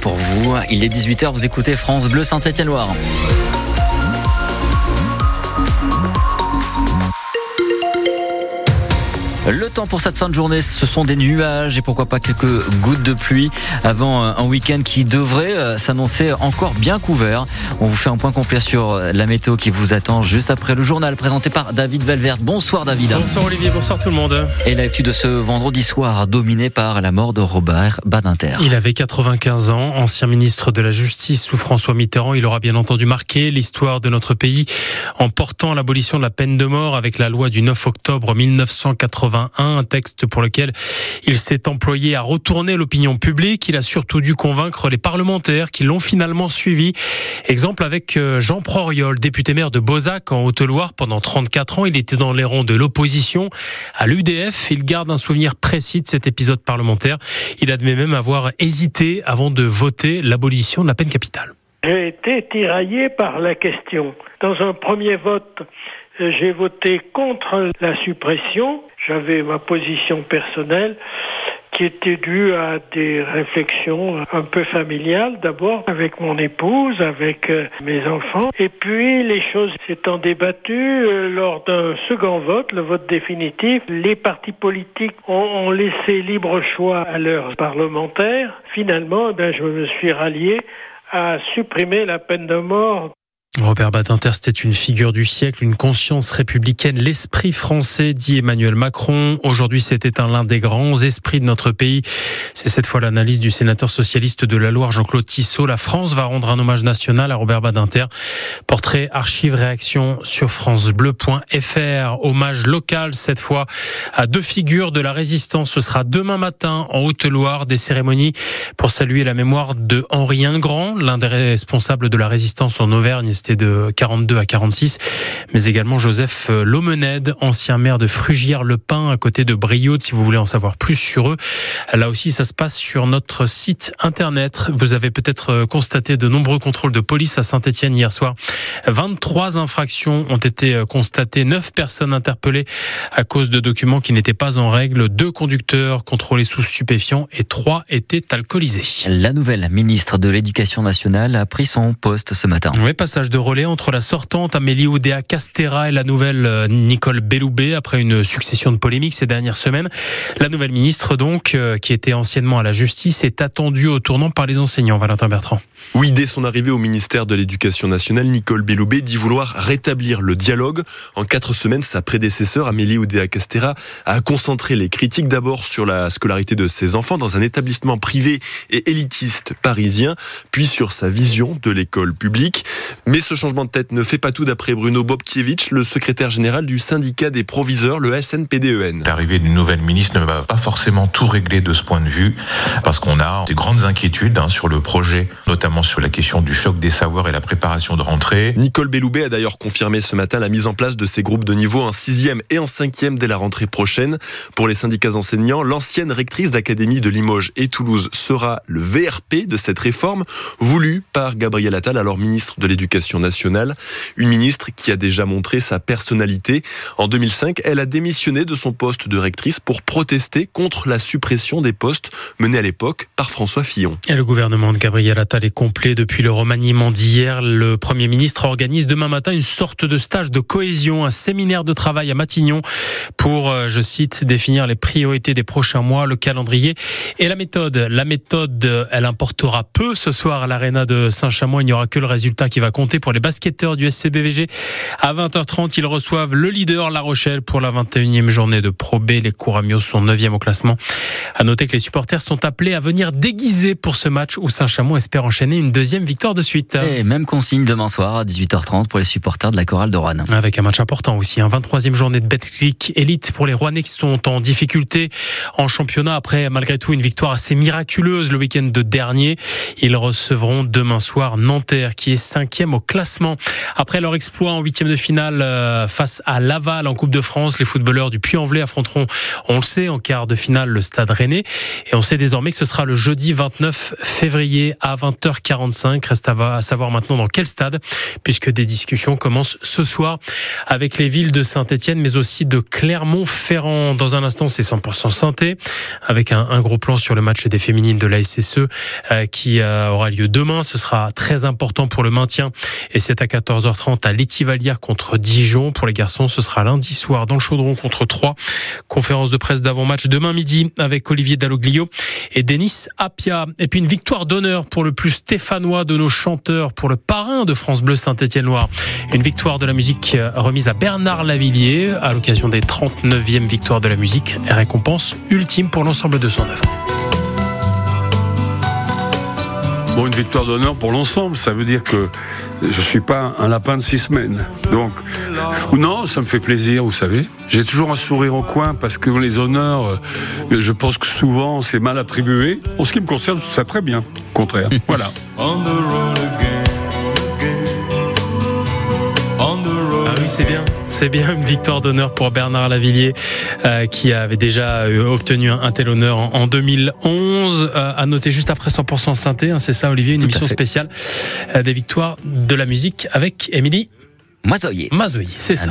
Pour vous, il est 18h, vous écoutez France Bleu Saint-Étienne-Loire. Le temps pour cette fin de journée, ce sont des nuages et pourquoi pas quelques gouttes de pluie avant un week-end qui devrait euh, s'annoncer encore bien couvert. On vous fait un point complet sur euh, la météo qui vous attend juste après le journal présenté par David Valverde. Bonsoir David. Bonsoir Olivier, bonsoir tout le monde. Et l'actu de ce vendredi soir dominé par la mort de Robert Badinter. Il avait 95 ans, ancien ministre de la Justice sous François Mitterrand. Il aura bien entendu marqué l'histoire de notre pays en portant l'abolition de la peine de mort avec la loi du 9 octobre 1980 un texte pour lequel il s'est employé à retourner l'opinion publique. Il a surtout dû convaincre les parlementaires qui l'ont finalement suivi. Exemple avec euh, Jean Proriol, député maire de Bozac en Haute-Loire pendant 34 ans. Il était dans les rangs de l'opposition à l'UDF. Il garde un souvenir précis de cet épisode parlementaire. Il admet même avoir hésité avant de voter l'abolition de la peine capitale. J'ai été tiraillé par la question. Dans un premier vote, j'ai voté contre la suppression. J'avais ma position personnelle qui était due à des réflexions un peu familiales d'abord avec mon épouse, avec euh, mes enfants. Et puis les choses s'étant débattues euh, lors d'un second vote, le vote définitif, les partis politiques ont, laissé libre choix à leurs parlementaires. Finalement, ben, je me suis rallié à supprimer la peine de mort Robert Badinter, c'était une figure du siècle, une conscience républicaine, l'esprit français, dit Emmanuel Macron. Aujourd'hui, c'était un l'un des grands esprits de notre pays. C'est cette fois l'analyse du sénateur socialiste de la Loire, Jean-Claude Tissot. La France va rendre un hommage national à Robert Badinter. Portrait, archive, réaction sur francebleu.fr. Hommage local, cette fois, à deux figures de la résistance. Ce sera demain matin, en Haute-Loire, des cérémonies pour saluer la mémoire de Henri Ingrand, l'un des responsables de la résistance en Auvergne de 42 à 46, mais également Joseph euh, Lomened, ancien maire de Frugières-le-Pin, à côté de Brioude, si vous voulez en savoir plus sur eux. Là aussi, ça se passe sur notre site internet. Vous avez peut-être euh, constaté de nombreux contrôles de police à Saint-Etienne hier soir. 23 infractions ont été euh, constatées, 9 personnes interpellées à cause de documents qui n'étaient pas en règle, 2 conducteurs contrôlés sous stupéfiants et 3 étaient alcoolisés. La nouvelle ministre de l'Éducation nationale a pris son poste ce matin. Oui, passage de relais entre la sortante Amélie Oudéa Castera et la nouvelle euh, Nicole Belloubet après une succession de polémiques ces dernières semaines. La nouvelle ministre, donc, euh, qui était anciennement à la justice, est attendue au tournant par les enseignants. Valentin Bertrand. Oui, dès son arrivée au ministère de l'Éducation nationale, Nicole Belloubet dit vouloir rétablir le dialogue. En quatre semaines, sa prédécesseur, Amélie Oudéa Castera, a concentré les critiques d'abord sur la scolarité de ses enfants dans un établissement privé et élitiste parisien, puis sur sa vision de l'école publique. Mais ce changement de tête ne fait pas tout d'après Bruno Bobkiewicz, le secrétaire général du syndicat des proviseurs, le SNPDEN. L'arrivée d'une nouvelle ministre ne va pas forcément tout régler de ce point de vue, parce qu'on a des grandes inquiétudes hein, sur le projet, notamment sur la question du choc des savoirs et la préparation de rentrée. Nicole Belloubet a d'ailleurs confirmé ce matin la mise en place de ces groupes de niveau en sixième et en cinquième dès la rentrée prochaine. Pour les syndicats enseignants, l'ancienne rectrice d'académie de Limoges et Toulouse sera le VRP de cette réforme, voulue par Gabriel Attal, alors ministre de l'Éducation nationale. Une ministre qui a déjà montré sa personnalité. En 2005, elle a démissionné de son poste de rectrice pour protester contre la suppression des postes menée à l'époque par François Fillon. Le gouvernement de Gabriel Attal est complet depuis le remaniement d'hier. Le Premier ministre organise demain matin une sorte de stage de cohésion, un séminaire de travail à Matignon pour, euh, je cite, définir les priorités des prochains mois, le calendrier et la méthode. La méthode, elle importera peu ce soir à l'aréna de Saint-Chamond. Il n'y aura que le résultat qui va compter pour les basketteurs du SCBVG. À 20h30, ils reçoivent le leader La Rochelle pour la 21e journée de Pro B. Les Couramios sont 9e au classement. À noter que les supporters sont appelés à venir déguisés pour ce match où Saint-Chamond espère enchaîner une deuxième victoire de suite. Et même consigne demain soir à 18h30 pour les supporters de la chorale de Rouen. Avec un match important aussi, un 23e journée de Betclic Elite pour les Rouennais qui sont en difficulté en championnat après malgré tout une victoire assez miraculeuse le week-end de dernier. Ils recevront demain soir Nanterre qui est 5e au classement. Après leur exploit en huitième de finale euh, face à Laval en Coupe de France, les footballeurs du Puy-en-Velay affronteront, on le sait, en quart de finale le Stade Rennais. Et on sait désormais que ce sera le jeudi 29 février à 20h45. Reste à savoir maintenant dans quel stade, puisque des discussions commencent ce soir avec les villes de Saint-Etienne, mais aussi de Clermont-Ferrand. Dans un instant, c'est 100% santé, avec un, un, gros plan sur le match des féminines de la SSE euh, qui euh, aura lieu demain. Ce sera très important pour le maintien. Et c'est à 14h30 à l'Étivalière contre Dijon. Pour les garçons, ce sera lundi soir dans le Chaudron contre 3. Conférence de presse d'avant-match demain midi avec Olivier Dalloglio et Denis Apia. Et puis une victoire d'honneur pour le plus stéphanois de nos chanteurs, pour le parrain de France Bleu Saint-Étienne-Loire. Une victoire de la musique euh, remise à Bernard Lavillier à l'occasion des 39e victoires de la musique. Récompense ultime pour l'ensemble de son œuvre. Bon, une victoire d'honneur pour l'ensemble, ça veut dire que je suis pas un lapin de six semaines. Donc, non, ça me fait plaisir, vous savez. J'ai toujours un sourire au coin parce que les honneurs, euh, je pense que souvent c'est mal attribué. En ce qui me concerne, ça très bien. Au contraire. Voilà. c'est bien. C'est bien une victoire d'honneur pour Bernard Lavillier, euh, qui avait déjà euh, obtenu un, tel honneur en, 2011. Euh, à noter juste après 100% synthé, hein, c'est ça Olivier, une émission spéciale des victoires de la musique avec Émilie Mazoyer. Mazoyer, c'est ça.